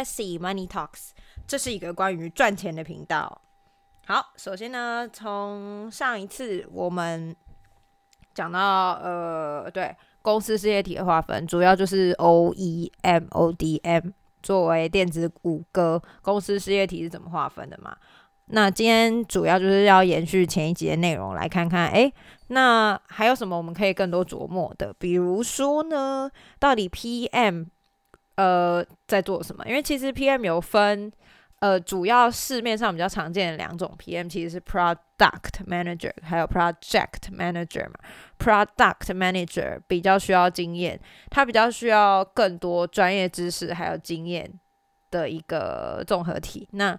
Jesse Money Talks，这是一个关于赚钱的频道。好，首先呢，从上一次我们讲到呃，对公司事业体的划分，主要就是 O E M O D M 作为电子五个公司事业体是怎么划分的嘛？那今天主要就是要延续前一集的内容，来看看，哎，那还有什么我们可以更多琢磨的？比如说呢，到底 PM 呃在做什么？因为其实 PM 有分，呃，主要市面上比较常见的两种 PM，其实是 Product Manager 还有 Project Manager 嘛。Product Manager 比较需要经验，他比较需要更多专业知识还有经验的一个综合体。那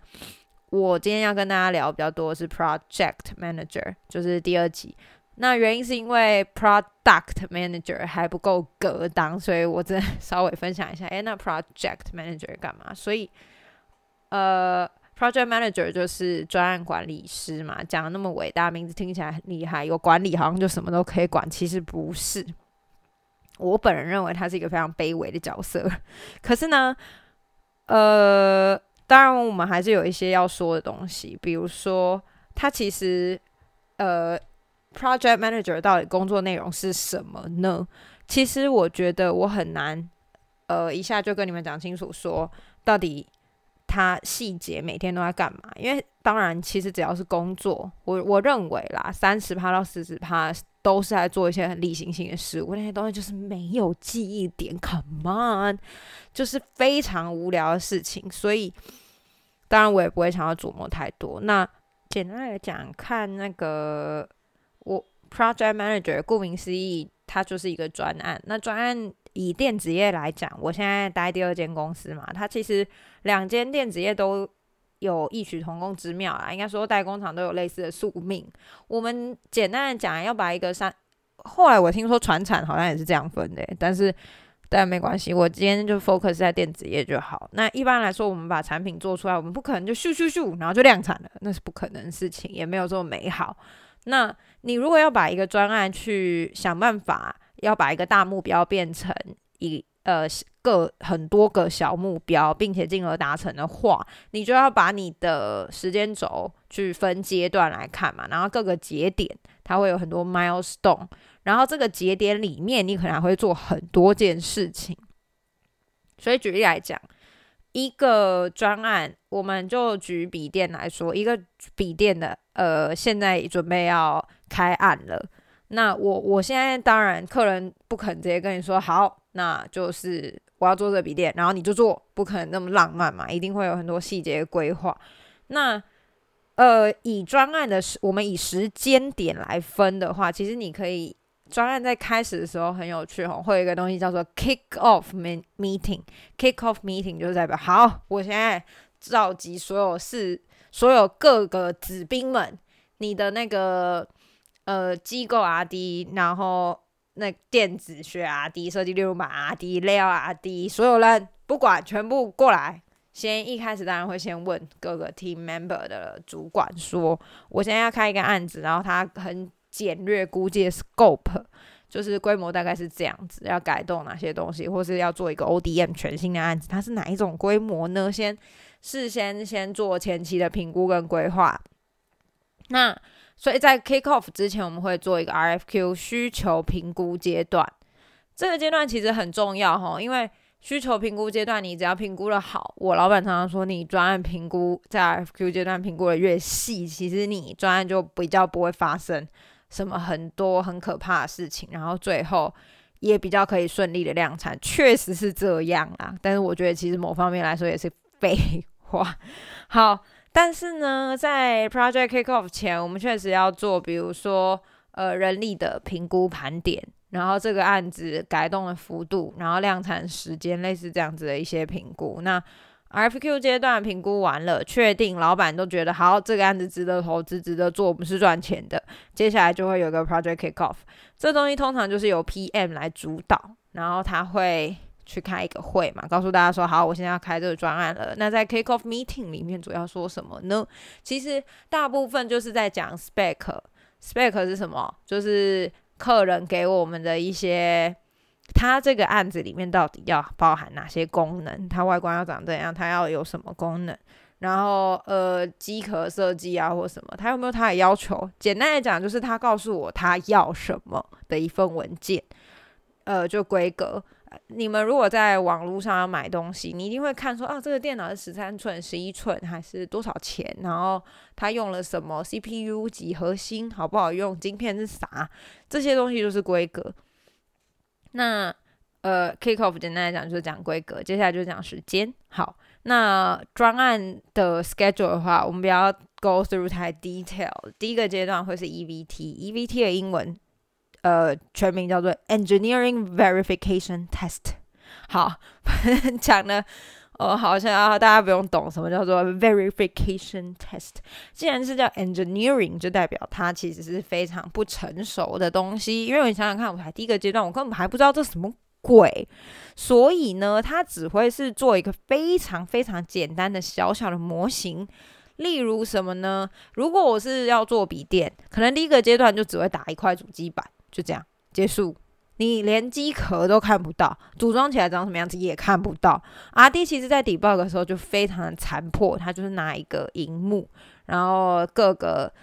我今天要跟大家聊比较多是 Project Manager，就是第二集。那原因是因为 Product Manager 还不够格当，所以我再 稍微分享一下。哎，那 Project Manager 干嘛？所以，呃，Project Manager 就是专案管理师嘛，讲的那么伟大，名字听起来很厉害，有管理好像就什么都可以管，其实不是。我本人认为他是一个非常卑微的角色。可是呢，呃。当然，我们还是有一些要说的东西，比如说，他其实，呃，project manager 到底工作内容是什么呢？其实我觉得我很难，呃，一下就跟你们讲清楚，说到底他细节每天都在干嘛？因为当然，其实只要是工作，我我认为啦，三十趴到四十趴都是在做一些很例行性的事物，那些东西就是没有记忆点，come on，就是非常无聊的事情，所以。当然，我也不会想要琢磨太多。那简单来讲，看那个 project manager，顾名思义，它就是一个专案。那专案以电子业来讲，我现在待第二间公司嘛，它其实两间电子业都有异曲同工之妙啊。应该说，代工厂都有类似的宿命。我们简单的讲，要把一个三，后来我听说船产好像也是这样分的，但是。但没关系，我今天就 focus 在电子业就好。那一般来说，我们把产品做出来，我们不可能就咻咻咻，然后就量产了，那是不可能的事情，也没有这么美好。那你如果要把一个专案去想办法，要把一个大目标变成一呃个很多个小目标，并且进而达成的话，你就要把你的时间轴去分阶段来看嘛，然后各个节点它会有很多 milestone。然后这个节点里面，你可能会做很多件事情。所以举例来讲，一个专案，我们就举笔电来说，一个笔电的，呃，现在准备要开案了。那我我现在当然，客人不肯直接跟你说好，那就是我要做这笔电，然后你就做，不可能那么浪漫嘛，一定会有很多细节规划。那呃，以专案的时，我们以时间点来分的话，其实你可以。专案在开始的时候很有趣哦，会有一个东西叫做 kick off meeting。kick off meeting 就是代表好，我现在召集所有是所有各个子兵们，你的那个呃机构 R D，然后那电子学 R D，设计六路码 R D，料 R D，所有人不管全部过来。先一开始当然会先问各个 team member 的主管说，我现在要开一个案子，然后他很。简略估计的 scope 就是规模大概是这样子，要改动哪些东西，或是要做一个 ODM 全新的案子，它是哪一种规模呢？先事先先做前期的评估跟规划。那所以在 kick off 之前，我们会做一个 RFQ 需求评估阶段。这个阶段其实很重要哈，因为需求评估阶段，你只要评估的好，我老板常常说，你专案评估在 RFQ 阶段评估的越细，其实你专案就比较不会发生。什么很多很可怕的事情，然后最后也比较可以顺利的量产，确实是这样啊。但是我觉得其实某方面来说也是废话。好，但是呢，在 project kick off 前，我们确实要做，比如说呃人力的评估盘点，然后这个案子改动的幅度，然后量产时间，类似这样子的一些评估。那 RFQ 阶段评估完了，确定老板都觉得好，这个案子值得投资、值得做，我们是赚钱的。接下来就会有个 Project Kickoff，这东西通常就是由 PM 来主导，然后他会去开一个会嘛，告诉大家说好，我现在要开这个专案了。那在 Kickoff Meeting 里面主要说什么呢？其实大部分就是在讲 Spec，Spec 是什么？就是客人给我们的一些它这个案子里面到底要包含哪些功能？它外观要长怎样？它要有什么功能？然后呃，机壳设计啊或什么，它有没有它的要求？简单来讲，就是他告诉我他要什么的一份文件，呃，就规格。你们如果在网络上要买东西，你一定会看说啊，这个电脑是十三寸、十一寸还是多少钱？然后它用了什么 CPU 几核心，好不好用？晶片是啥？这些东西就是规格。那呃，kick off 简单来讲就是讲规格，接下来就是讲时间。好，那专案的 schedule 的话，我们不要 go through 太 detail。第一个阶段会是 EVT，EVT 的英文。呃，全名叫做 Engineering Verification Test。好，讲的哦，好像大家不用懂什么叫做 Verification Test。既然是叫 Engineering，就代表它其实是非常不成熟的东西。因为你想想看，我才第一个阶段，我根本还不知道这什么鬼，所以呢，它只会是做一个非常非常简单的小小的模型。例如什么呢？如果我是要做笔电，可能第一个阶段就只会打一块主机板。就这样结束，你连机壳都看不到，组装起来长什么样子也看不到。R D 其实在 debug 的时候就非常的残破，他就是拿一个荧幕，然后各个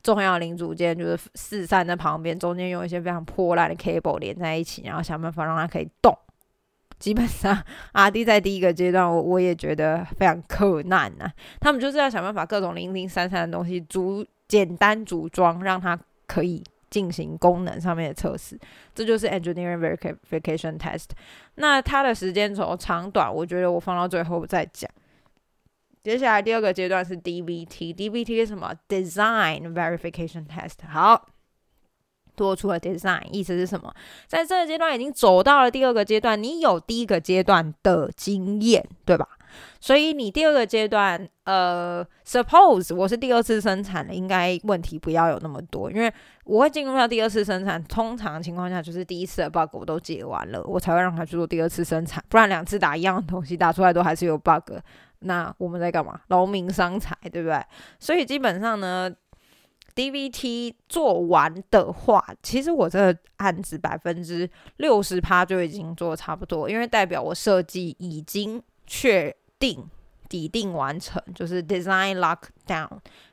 重要零组件就是四散在旁边，中间用一些非常破烂的 cable 连在一起，然后想办法让它可以动。基本上 R D 在第一个阶段，我我也觉得非常困难呐。他们就是要想办法各种零零散散的东西组简单组装，让它可以。进行功能上面的测试，这就是 engineering verification test。那它的时间轴长短，我觉得我放到最后再讲。接下来第二个阶段是 DVT，DVT 是什么？Design verification test。好，多出了 design，意思是什么？在这个阶段已经走到了第二个阶段，你有第一个阶段的经验，对吧？所以你第二个阶段，呃，suppose 我是第二次生产的，应该问题不要有那么多，因为我会进入到第二次生产。通常情况下，就是第一次的 bug 我都解完了，我才会让他去做第二次生产。不然两次打一样的东西，打出来都还是有 bug，那我们在干嘛？劳民伤财，对不对？所以基本上呢，DVT 做完的话，其实我这个案子百分之六十趴就已经做差不多，因为代表我设计已经。确定底定完成，就是 design lockdown，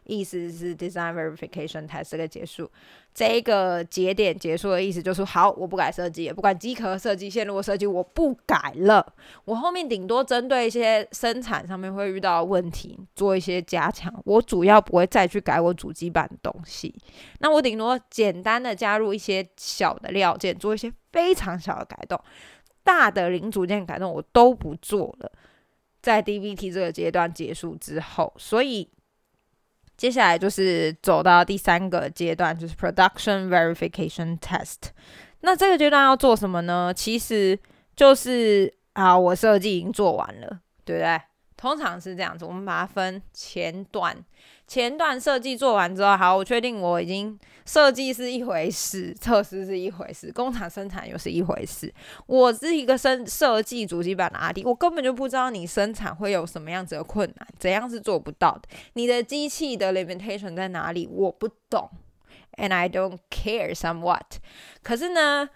意思是 design verification test 这个结束，这个节点结束的意思就是好，我不改设计，也不管机壳设计、线路设计，我不改了。我后面顶多针对一些生产上面会遇到问题做一些加强，我主要不会再去改我主机板的东西。那我顶多简单的加入一些小的料件，做一些非常小的改动。大的零组件改动我都不做了，在 DBT 这个阶段结束之后，所以接下来就是走到第三个阶段，就是 Production Verification Test。那这个阶段要做什么呢？其实就是啊，我设计已经做完了，对不对？通常是这样子，我们把它分前段。前段设计做完之后，好，我确定我已经设计是一回事，测试是一回事，工厂生产又是一回事。我是一个生设计主机板的阿弟，我根本就不知道你生产会有什么样子的困难，怎样是做不到的。你的机器的 limitation 在哪里？我不懂，and I don't care somewhat。可是呢？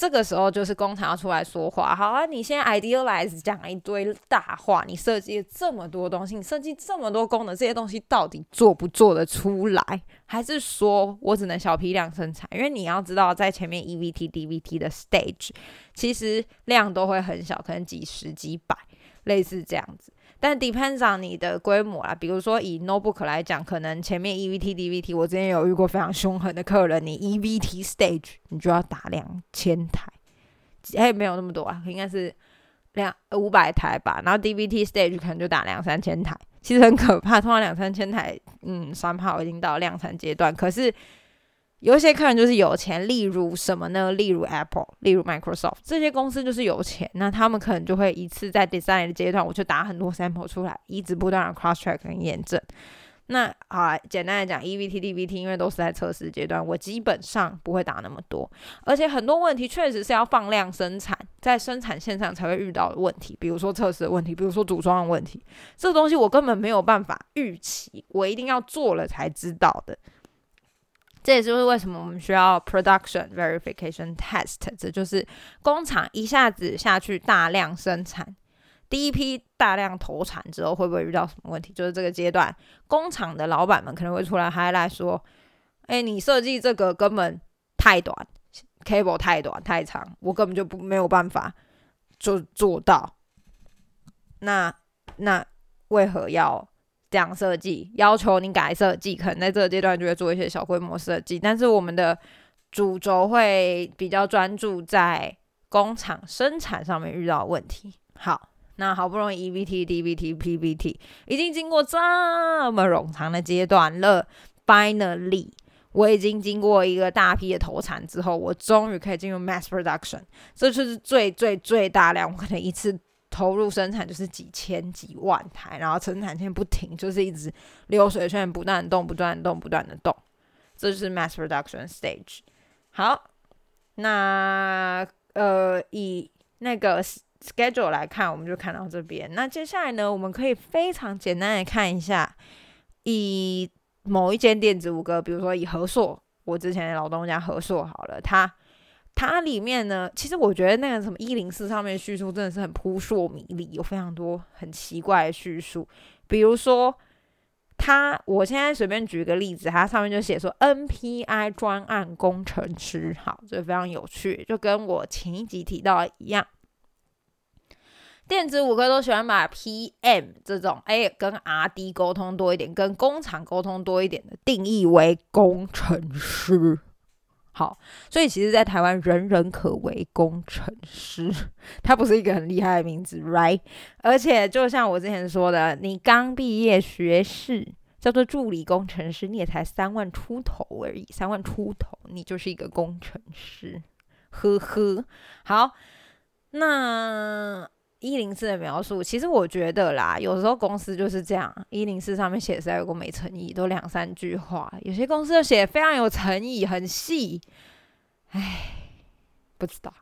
这个时候就是工厂要出来说话，好啊！你现在 idealize 讲一堆大话，你设计这么多东西，你设计这么多功能，这些东西到底做不做得出来？还是说我只能小批量生产？因为你要知道，在前面 EVT、DVT 的 stage，其实量都会很小，可能几十几百，类似这样子。但 depends on 你的规模啦，比如说以 notebook 来讲，可能前面 EVT、DVT，我之前有遇过非常凶狠的客人，你 EVT stage 你就要打两千台，哎，没有那么多啊，应该是两五百台吧。然后 DVT stage 可能就打两三千台，其实很可怕。通常两三千台，嗯，三炮已经到量产阶段，可是。有一些客人就是有钱，例如什么呢？例如 Apple，例如 Microsoft 这些公司就是有钱，那他们可能就会一次在 design 的阶段，我就打很多 sample 出来，一直不断的 cross check 跟验证。那好，简单来讲，EVT、DVT 因为都是在测试阶段，我基本上不会打那么多，而且很多问题确实是要放量生产，在生产线上才会遇到的问题，比如说测试的问题，比如说组装的问题，这东西我根本没有办法预期，我一定要做了才知道的。这也就是为什么我们需要 production verification test，这就是工厂一下子下去大量生产，第一批大量投产之后会不会遇到什么问题？就是这个阶段，工厂的老板们可能会出来 highlight 说：“哎，你设计这个根本太短，cable 太短太长，我根本就不没有办法就做到。那那为何要？”这样设计要求你改设计，可能在这个阶段就会做一些小规模设计，但是我们的主轴会比较专注在工厂生产上面遇到问题。好，那好不容易 EVT、DVT、PVT 已经经过这么冗长的阶段了，Finally，我已经经过一个大批的投产之后，我终于可以进入 Mass Production，这就是最最最大量，我可能一次。投入生产就是几千几万台，然后生产线不停，就是一直流水线不断动、不断动、不断的动，这就是 mass production stage。好，那呃以那个 schedule 来看，我们就看到这边。那接下来呢，我们可以非常简单的看一下，以某一间电子五哥，比如说以和硕，我之前的老东家和硕好了，它。它里面呢，其实我觉得那个什么一零四上面叙述真的是很扑朔迷离，有非常多很奇怪的叙述。比如说，它我现在随便举个例子，它上面就写说 NPI 专案工程师，好，这非常有趣，就跟我前一集提到一样。电子五科都喜欢把 PM 这种哎跟 RD 沟通多一点，跟工厂沟通多一点的定义为工程师。好，所以其实，在台湾人人可为工程师，他不是一个很厉害的名字，right？而且，就像我之前说的，你刚毕业学士叫做助理工程师，你也才三万出头而已，三万出头，你就是一个工程师，呵呵。好，那。一零四的描述，其实我觉得啦，有时候公司就是这样。一零四上面写实在有个没诚意，都两三句话。有些公司就写非常有诚意，很细。唉，不知道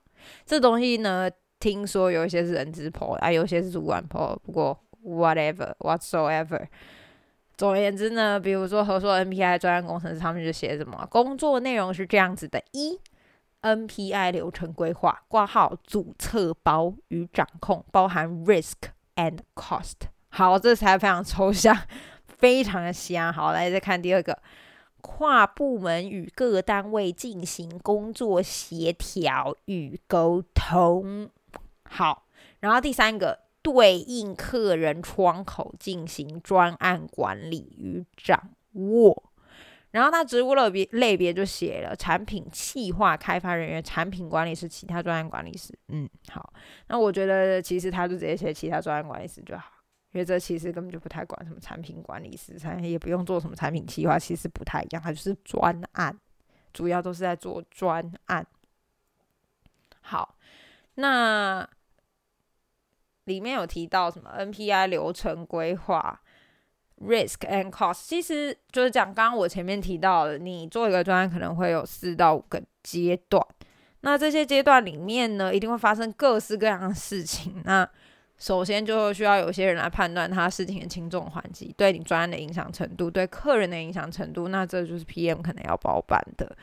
这东西呢。听说有一些是人资 p 啊，有些是主管 p。不过 whatever whatsoever，总而言之呢，比如说合作 NPI 专业工程师，他们就写什么工作内容是这样子的：一。NPI 流程规划挂号主策包与掌控，包含 risk and cost。好，这才非常抽象，非常的瞎。好，来再看第二个，跨部门与各单位进行工作协调与沟通。好，然后第三个，对应客人窗口进行专案管理与掌握。然后他职务类别类别就写了产品企划开发人员、产品管理师、其他专案管理师。嗯，好，那我觉得其实他就直接写其他专案管理师就好，因为这其实根本就不太管什么产品管理师，产也不用做什么产品企划，其实不太一样，他就是专案，主要都是在做专案。好，那里面有提到什么 NPI 流程规划。Risk and cost，其实就是讲刚刚我前面提到的，你做一个专案可能会有四到五个阶段，那这些阶段里面呢，一定会发生各式各样的事情。那首先就需要有些人来判断他事情的轻重缓急，对你专案的影响程度，对客人的影响程度，那这就是 PM 可能要包办的。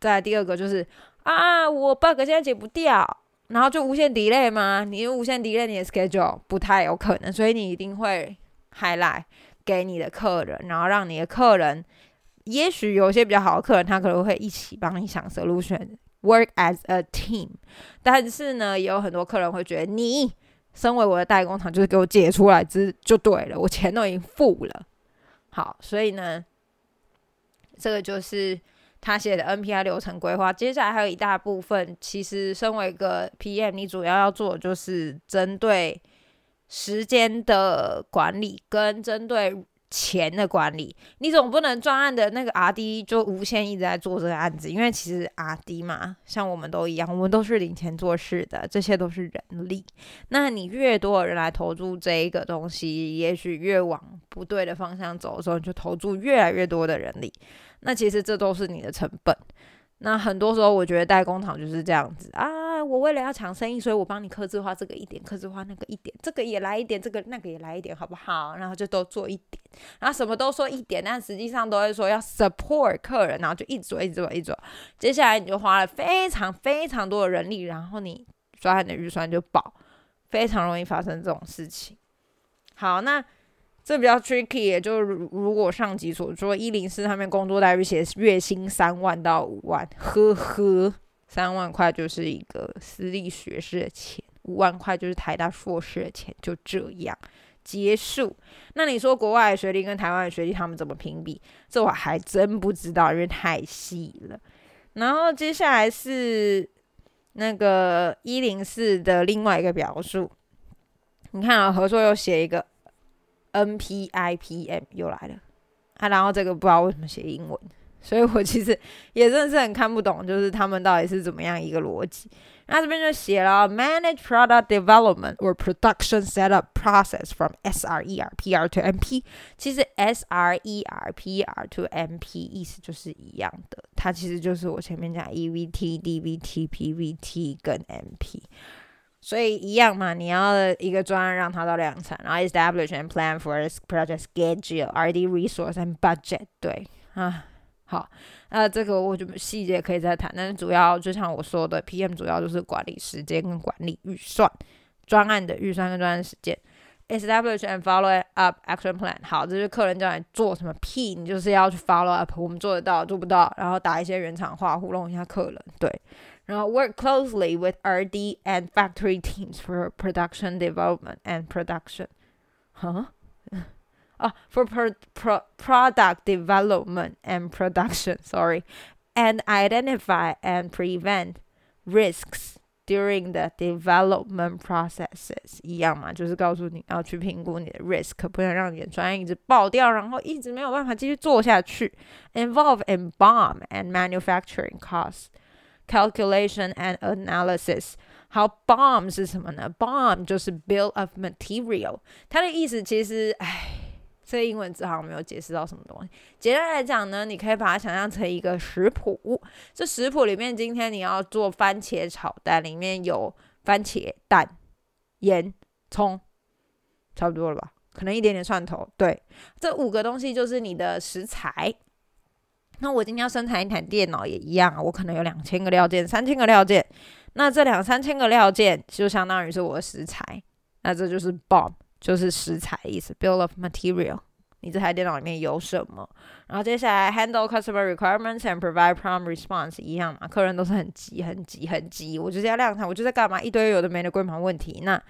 再第二个就是啊，我 bug 现在解不掉，然后就无限 delay 吗？你无限 delay 你的 schedule 不太有可能，所以你一定会 highlight。给你的客人，然后让你的客人，也许有些比较好的客人，他可能会一起帮你想 solution，work as a team。但是呢，也有很多客人会觉得，你身为我的代工厂，就是给我解出来之就对了，我钱都已经付了。好，所以呢，这个就是他写的 NPI 流程规划。接下来还有一大部分，其实身为一个 PM，你主要要做的就是针对。时间的管理跟针对钱的管理，你总不能专案的那个 R D 就无限一直在做这个案子，因为其实 R D 嘛，像我们都一样，我们都是领钱做事的，这些都是人力。那你越多的人来投注这一个东西，也许越往不对的方向走的时候，你就投注越来越多的人力。那其实这都是你的成本。那很多时候，我觉得代工厂就是这样子啊。我为了要抢生意，所以我帮你刻字化这个一点，刻字化那个一点，这个也来一点，这个那个也来一点，好不好？然后就都做一点，然后什么都说一点，但实际上都会说要 support 客人，然后就一直做，一直做，一直做。接下来你就花了非常非常多的人力，然后你抓你的预算就爆，非常容易发生这种事情。好，那。这比较 tricky，也就如果上级所说，一零四上面工作待遇写月薪三万到五万，呵呵，三万块就是一个私立学士的钱，五万块就是台大硕士的钱，就这样结束。那你说国外的学历跟台湾的学历他们怎么评比？这我还真不知道，因为太细了。然后接下来是那个一零四的另外一个表述，你看啊，合作又写一个。N P I P M 又来了啊，然后这个不知道为什么写英文，所以我其实也真的是很看不懂，就是他们到底是怎么样一个逻辑。那这边就写了 Manage Product Development or Production Setup Process from S R E R P R to M P。其实 S R E R P R to M P 意思就是一样的，它其实就是我前面讲 E V T D V T P V T 跟 M P。所以一样嘛，你要一个专案让它到量产，然后 establish and plan for this project schedule, R&D resource and budget。对啊，好，那这个我就细节可以再谈，但是主要就像我说的，PM 主要就是管理时间跟管理预算，专案的预算跟专案时间。establish and follow up action plan。好，这是客人叫你做什么 P，你就是要去 follow up，我们做得到做不到，然后打一些原厂话糊弄一下客人，对。然后 work closely with R&D and factory teams for production development and production. Huh? oh, for pro- pro- product development and production, sorry, and identify and prevent risks during the development processes 一样嘛，就是告诉你要去评估你的 risk，不能让你的专业一直爆掉，然后一直没有办法继续做下去。Involve in bomb and manufacturing costs calculation and analysis。好，BOM 是什么呢？BOM 就是 bill of material，它的意思其实，唉， 这英文字好像没有解释到什么东西。简单来讲呢，你可以把它想象成一个食谱。这食谱里面，今天你要做番茄炒蛋，里面有番茄、蛋、盐、葱，差不多了吧？可能一点点蒜头。对，这五个东西就是你的食材。那我今天要生产一台电脑也一样啊，我可能有两千个料件、三千个料件，那这两三千个料件就相当于是我的食材，那这就是 BOM，就是食材意思，Bill of Material。你这台电脑里面有什么？然后接下来 Handle customer requirements and provide prompt response 一样嘛，客人都是很急、很急、很急，我就是要量产，我就在干嘛？一堆有的没的规盘问题，那。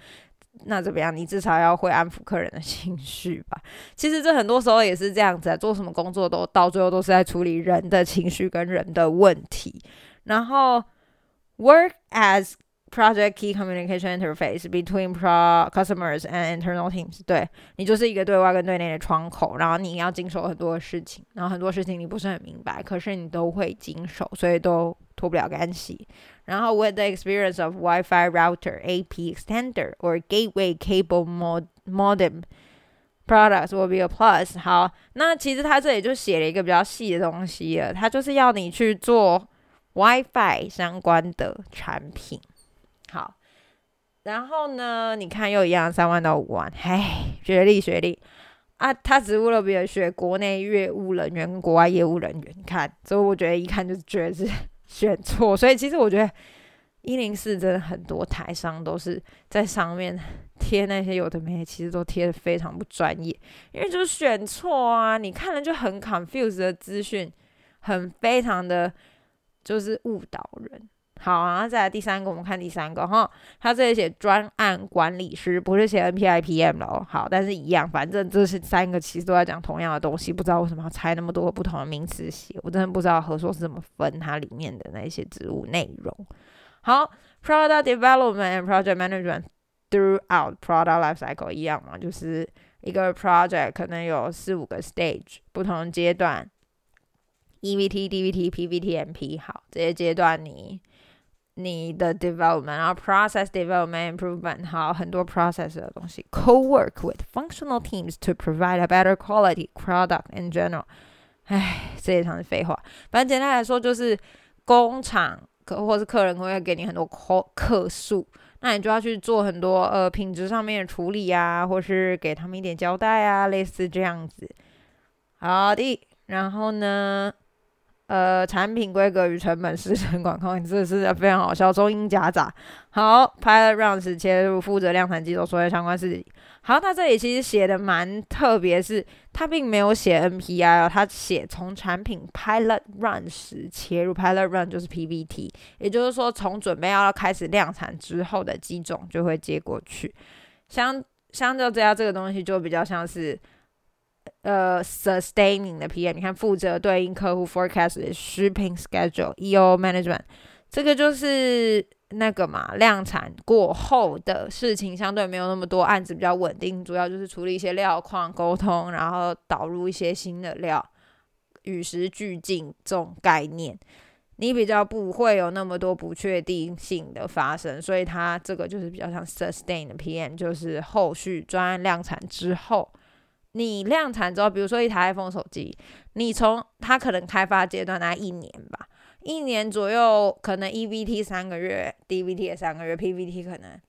那怎么样？你至少要会安抚客人的 情绪吧。其实这很多时候也是这样子啊，做什么工作都到最后都是在处理人的情绪跟人的问题。然后，work as project key communication interface between pro customers and internal teams。对你就是一个对外跟对内的窗口，然后你要经手很多事情，然后很多事情你不是很明白，可是你都会经手，所以都脱不了干系。然后 with the experience of Wi-Fi router, AP extender, or gateway cable mod modem products will be a plus。好，那其实它这里就写了一个比较细的东西了，它就是要你去做 WiFi 相关的产品。 好，然后呢，你看又一样，三万到五万，唉，学历学历啊，他只为了别学国内业务人员跟国外业务人员，你看，所以我觉得一看就是觉得是。选错，所以其实我觉得一零四真的很多台商都是在上面贴那些有的没的，其实都贴的非常不专业，因为就是选错啊，你看了就很 confused 的资讯，很非常的就是误导人。好，然后再来第三个，我们看第三个哈，他这里写专案管理师，不是写 N P I P M 了。好，但是一样，反正这是三个其实都在讲同样的东西，不知道为什么要拆那么多不同的名词写，我真的不知道合作是怎么分它里面的那些职务内容。好，Product Development and Project Management throughout Product Life Cycle 一样嘛，就是一个 project 可能有四五个 stage 不同阶段，E V T、D V T、P V T、M P，好，这些阶段你。你的 development，然后 process development improvement，好，很多 process 的东西。Co-work with functional teams to provide a better quality product in general。唉，这一场是废话。反正简单来说，就是工厂客或是客人会给你很多客客诉，那你就要去做很多呃品质上面的处理啊，或是给他们一点交代啊，类似这样子。好的，然后呢？呃，产品规格与成本师承管控，这是非常好笑，中英夹杂。好，Pilot Runs 切入负责量产机构所有相关事情。好，他这里其实写的蛮特别，是他并没有写 NPI 哦，他写从产品 Pilot Run 时切入，Pilot Run 就是 PVT，也就是说从准备要开始量产之后的机种就会接过去。相相较之下，这个东西就比较像是。呃，sustaining 的 PM，你看负责对应客户 forecast 的 shipping schedule，EO management，这个就是那个嘛，量产过后的事情相对没有那么多，案子比较稳定，主要就是处理一些料况沟通，然后导入一些新的料，与时俱进这种概念，你比较不会有那么多不确定性的发生，所以它这个就是比较像 sustain 的 PM，就是后续专案量产之后。你量产之后，比如说一台 iPhone 手机，你从它可能开发阶段大概一年吧，一年左右，可能 EVT 三个月，DVT 也三个月，PVT 可能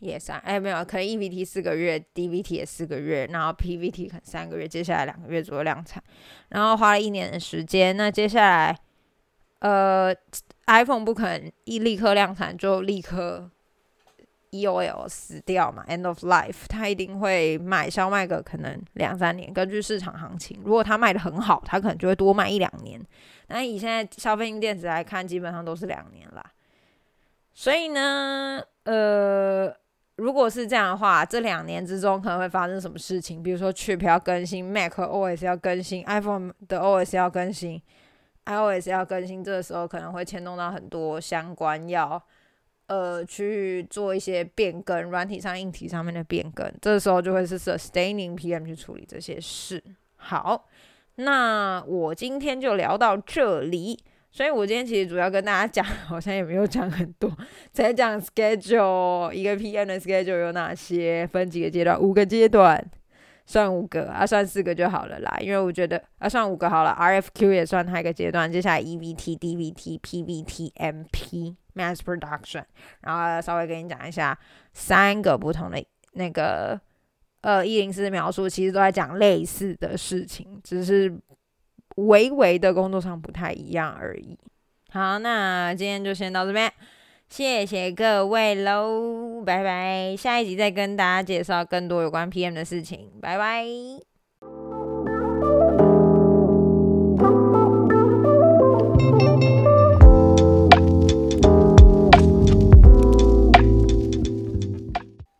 也三，哎没有，可能 EVT 四个月，DVT 也四个月，然后 PVT 可能三个月，接下来两个月左右量产，然后花了一年的时间，那接下来，呃，iPhone 不可能一立刻量产就立刻。E.O.L 死掉嘛，End of life，它一定会卖，销卖个可能两三年，根据市场行情。如果它卖的很好，它可能就会多卖一两年。那以现在消费性电子来看，基本上都是两年啦。所以呢，呃，如果是这样的话，这两年之中可能会发生什么事情？比如说，Chip 要更新，Mac O.S 要更新，iPhone 的 O.S 要更新，iOS 要更新，这个时候可能会牵动到很多相关要。呃，去做一些变更，软体上、硬体上面的变更，这时候就会是 sustaining PM 去处理这些事。好，那我今天就聊到这里。所以我今天其实主要跟大家讲，好像也没有讲很多，在讲 schedule 一个 PM 的 schedule 有哪些，分几个阶段，五个阶段。算五个啊，算四个就好了啦，因为我觉得啊，算五个好了。RFQ 也算它一个阶段，接下来 EVT、DVT、PVT、MP、Mass Production，然后稍微跟你讲一下三个不同的那个呃一零四描述，其实都在讲类似的事情，只是微微的工作上不太一样而已。好，那今天就先到这边。谢谢各位喽，拜拜！下一集再跟大家介绍更多有关 PM 的事情，拜拜。